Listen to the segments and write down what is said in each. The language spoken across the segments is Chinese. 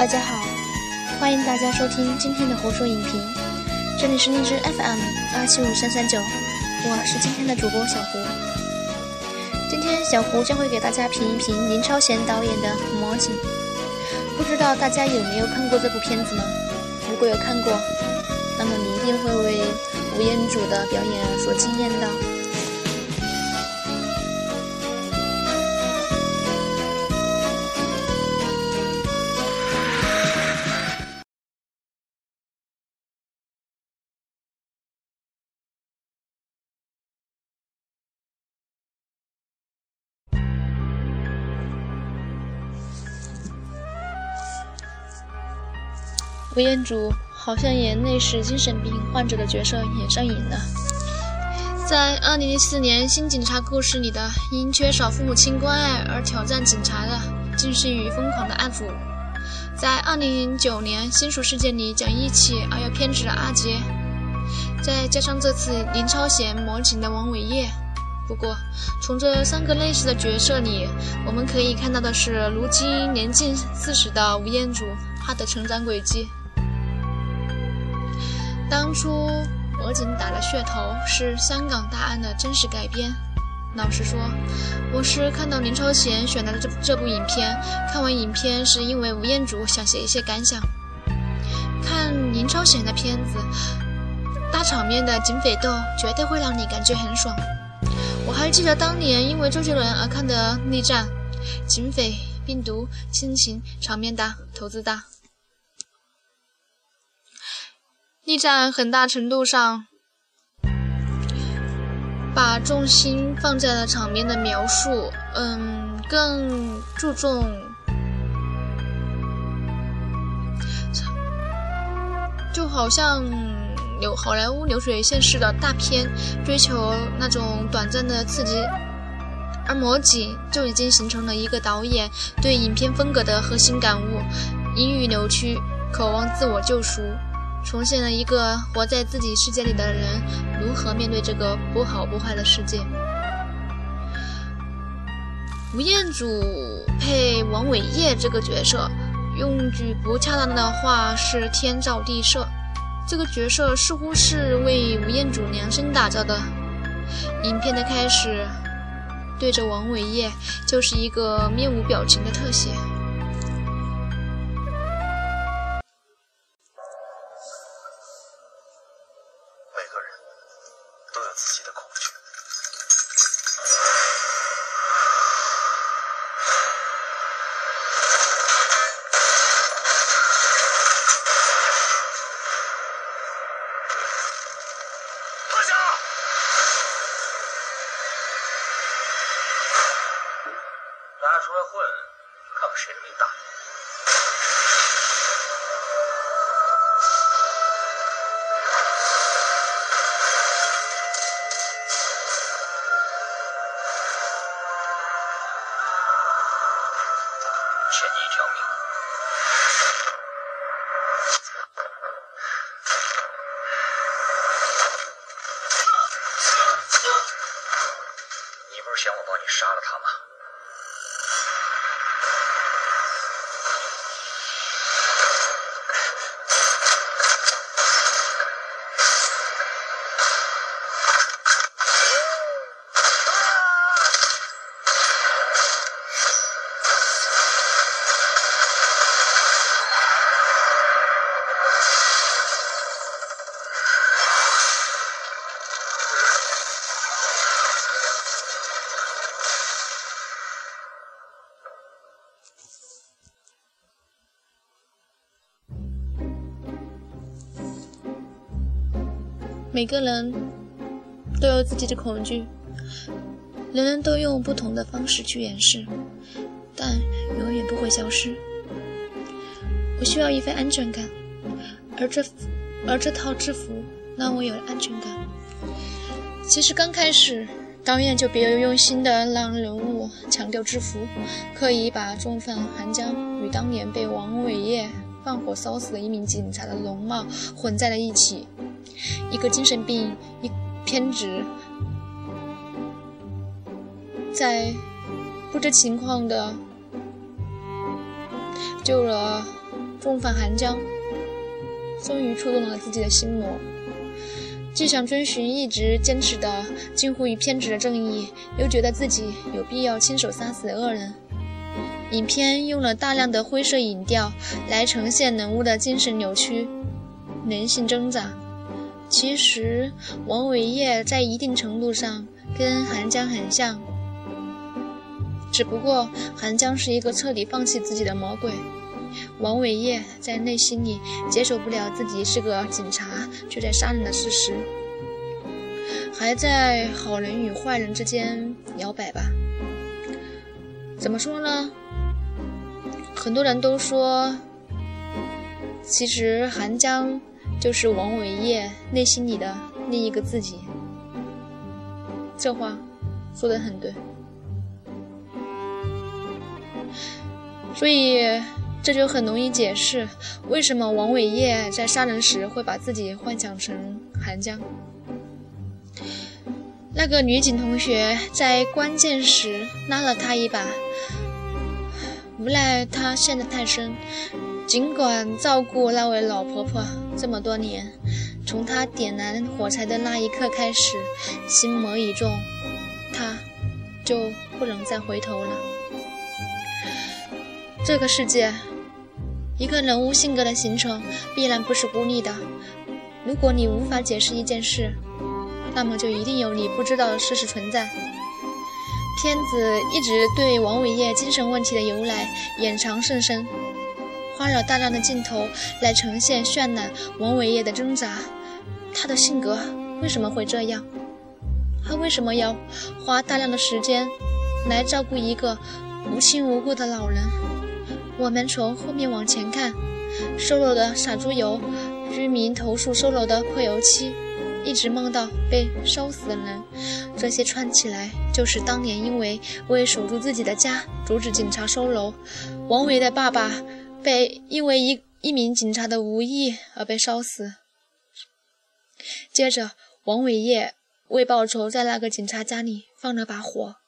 大家好，欢迎大家收听今天的胡说影评，这里是荔枝 FM 二七五三三九，我是今天的主播小胡。今天小胡将会给大家评一评林超贤导演的《魔警》，不知道大家有没有看过这部片子呢？如果有看过，那么你一定会为吴彦祖的表演所惊艳到。吴彦祖好像演类似精神病患者的角色演上瘾了。在2004年《新警察故事》里的因缺少父母亲关爱而挑战警察的，竟是与疯狂的阿祖；在2009年《新属世界》里讲义气而又偏执的阿杰；再加上这次林超贤魔警的王伟业。不过，从这三个类似的角色里，我们可以看到的是，如今年近四十的吴彦祖他的成长轨迹。当初《我仅》打了噱头是香港大案的真实改编。老实说，我是看到林超贤选的这这部影片，看完影片是因为吴彦祖想写一些感想。看林超贤的片子，大场面的警匪斗绝对会让你感觉很爽。我还记得当年因为周杰伦而看的《逆战》，警匪、病毒、亲情，场面大，投资大。逆战很大程度上把重心放在了场面的描述，嗯，更注重，就好像流好莱坞流水线式的大片，追求那种短暂的刺激，而魔警就已经形成了一个导演对影片风格的核心感悟：阴郁扭曲，渴望自我救赎。重现了一个活在自己世界里的人如何面对这个不好不坏的世界。吴彦祖配王伟业这个角色，用句不恰当的话是天造地设。这个角色似乎是为吴彦祖量身打造的。影片的开始，对着王伟业就是一个面无表情的特写。出来混，看看谁的命大。每个人都有自己的恐惧，人人都用不同的方式去掩饰，但永远不会消失。我需要一份安全感，而这而这套制服让我有了安全感。其实刚开始，导演就别有用心的让人物强调制服，刻意把重犯韩江与当年被王伟业放火烧死的一名警察的容貌混在了一起。一个精神病，一偏执，在不知情况的救了重返寒江，终于触动了自己的心魔。既想遵循一直坚持的近乎于偏执的正义，又觉得自己有必要亲手杀死恶人。影片用了大量的灰色影调来呈现人物的精神扭曲、人性挣扎。其实，王伟业在一定程度上跟韩江很像，只不过韩江是一个彻底放弃自己的魔鬼。王伟业在内心里接受不了自己是个警察却在杀人的事实，还在好人与坏人之间摇摆吧？怎么说呢？很多人都说，其实韩江就是王伟业内心里的另一个自己。这话说得很对，所以。这就很容易解释为什么王伟业在杀人时会把自己幻想成韩江。那个女警同学在关键时拉了他一把，无奈他陷得太深。尽管照顾那位老婆婆这么多年，从他点燃火柴的那一刻开始，心魔已重，他就不能再回头了。这个世界。一个人物性格的形成必然不是孤立的。如果你无法解释一件事，那么就一定有你不知道的事实存在。片子一直对王伟业精神问题的由来掩藏甚深，花了大量的镜头来呈现渲染王伟业的挣扎。他的性格为什么会这样？他为什么要花大量的时间来照顾一个无亲无故的老人？我们从后面往前看，收楼的傻猪油，居民投诉收楼的泼油漆，一直梦到被烧死的人，这些串起来就是当年因为为守住自己的家，阻止警察收楼，王伟的爸爸被因为一一名警察的无意而被烧死。接着，王伟业为报仇，在那个警察家里放了把火。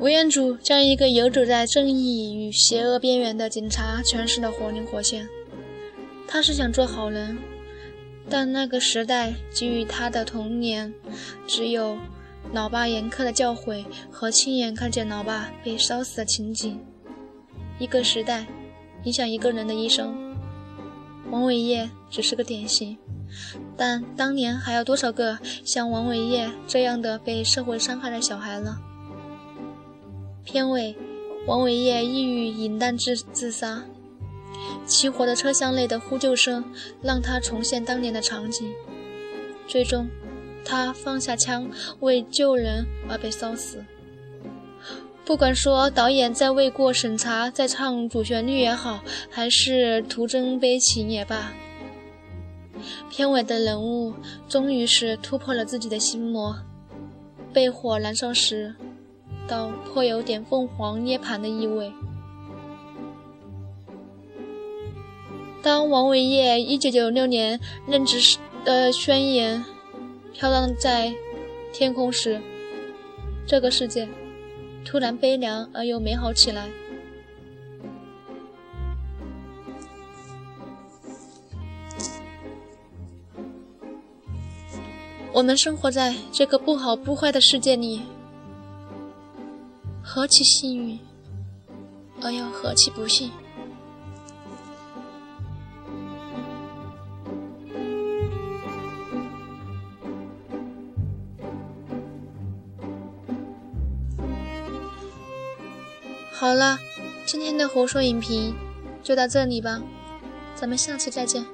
吴彦祖将一个游走在正义与邪恶边缘的警察诠释的活灵活现。他是想做好人，但那个时代给予他的童年只有老爸严苛的教诲和亲眼看见老爸被烧死的情景。一个时代影响一个人的一生。王伟业只是个典型，但当年还有多少个像王伟业这样的被社会伤害的小孩呢？片尾，王伟业抑郁饮弹自自杀，起火的车厢内的呼救声让他重现当年的场景。最终，他放下枪为救人而被烧死。不管说导演在为过审查在唱主旋律也好，还是徒增悲情也罢，片尾的人物终于是突破了自己的心魔，被火燃烧时。倒颇有点凤凰涅槃的意味。当王伟业1996年任职时的宣言飘荡在天空时，这个世界突然悲凉而又美好起来。我们生活在这个不好不坏的世界里。何其幸运，而又何其不幸！好了，今天的胡说影评就到这里吧，咱们下期再见。